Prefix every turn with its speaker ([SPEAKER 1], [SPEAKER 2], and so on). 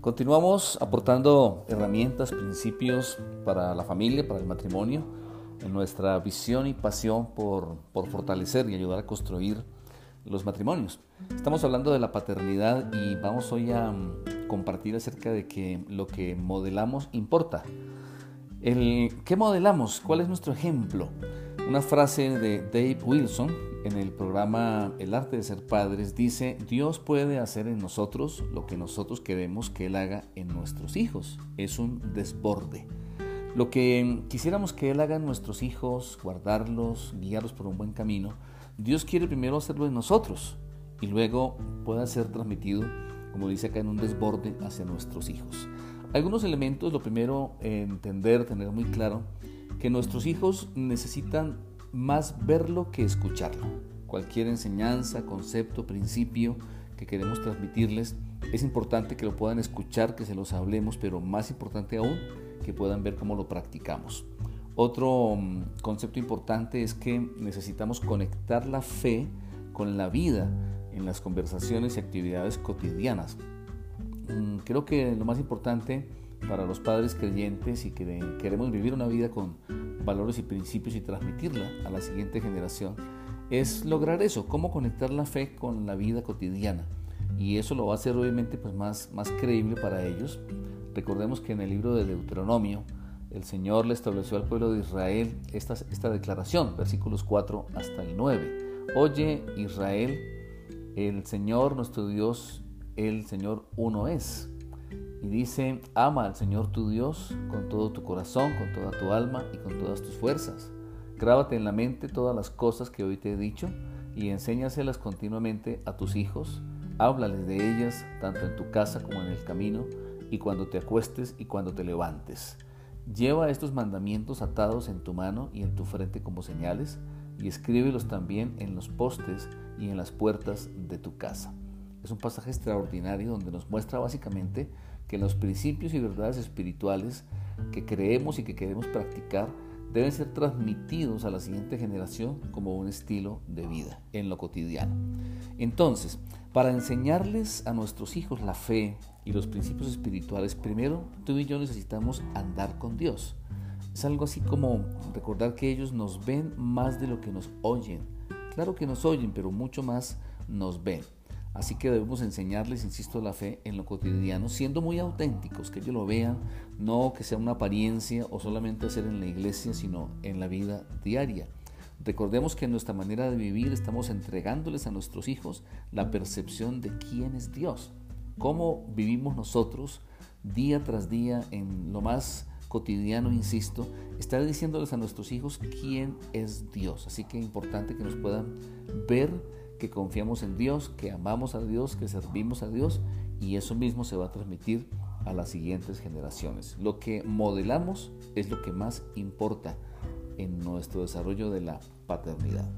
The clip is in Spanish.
[SPEAKER 1] Continuamos aportando herramientas, principios para la familia, para el matrimonio, en nuestra visión y pasión por, por, fortalecer y ayudar a construir los matrimonios. Estamos hablando de la paternidad y vamos hoy a mm, compartir acerca de que lo que modelamos importa. El, ¿Qué modelamos? ¿Cuál es nuestro ejemplo? Una frase de Dave Wilson en el programa El arte de ser padres dice, Dios puede hacer en nosotros lo que nosotros queremos que Él haga en nuestros hijos. Es un desborde. Lo que quisiéramos que Él haga en nuestros hijos, guardarlos, guiarlos por un buen camino, Dios quiere primero hacerlo en nosotros y luego pueda ser transmitido, como dice acá, en un desborde hacia nuestros hijos. Algunos elementos, lo primero, entender, tener muy claro, que nuestros hijos necesitan más verlo que escucharlo. Cualquier enseñanza, concepto, principio que queremos transmitirles, es importante que lo puedan escuchar, que se los hablemos, pero más importante aún, que puedan ver cómo lo practicamos. Otro mm, concepto importante es que necesitamos conectar la fe con la vida en las conversaciones y actividades cotidianas. Mm, creo que lo más importante para los padres creyentes y que queremos vivir una vida con valores y principios y transmitirla a la siguiente generación es lograr eso, cómo conectar la fe con la vida cotidiana. Y eso lo va a hacer obviamente pues más, más creíble para ellos. Recordemos que en el libro de Deuteronomio el Señor le estableció al pueblo de Israel esta, esta declaración, versículos 4 hasta el 9. Oye Israel, el Señor nuestro Dios, el Señor uno es. Y dice, ama al Señor tu Dios con todo tu corazón, con toda tu alma y con todas tus fuerzas. Grábate en la mente todas las cosas que hoy te he dicho y enséñaselas continuamente a tus hijos. Háblales de ellas tanto en tu casa como en el camino y cuando te acuestes y cuando te levantes. Lleva estos mandamientos atados en tu mano y en tu frente como señales y escríbelos también en los postes y en las puertas de tu casa. Es un pasaje extraordinario donde nos muestra básicamente que los principios y verdades espirituales que creemos y que queremos practicar deben ser transmitidos a la siguiente generación como un estilo de vida en lo cotidiano. Entonces, para enseñarles a nuestros hijos la fe y los principios espirituales, primero tú y yo necesitamos andar con Dios. Es algo así como recordar que ellos nos ven más de lo que nos oyen. Claro que nos oyen, pero mucho más nos ven. Así que debemos enseñarles, insisto, la fe en lo cotidiano, siendo muy auténticos, que ellos lo vean, no que sea una apariencia o solamente hacer en la iglesia, sino en la vida diaria. Recordemos que en nuestra manera de vivir estamos entregándoles a nuestros hijos la percepción de quién es Dios, cómo vivimos nosotros día tras día en lo más cotidiano, insisto, está diciéndoles a nuestros hijos quién es Dios. Así que es importante que nos puedan ver que confiamos en Dios, que amamos a Dios, que servimos a Dios y eso mismo se va a transmitir a las siguientes generaciones. Lo que modelamos es lo que más importa en nuestro desarrollo de la paternidad.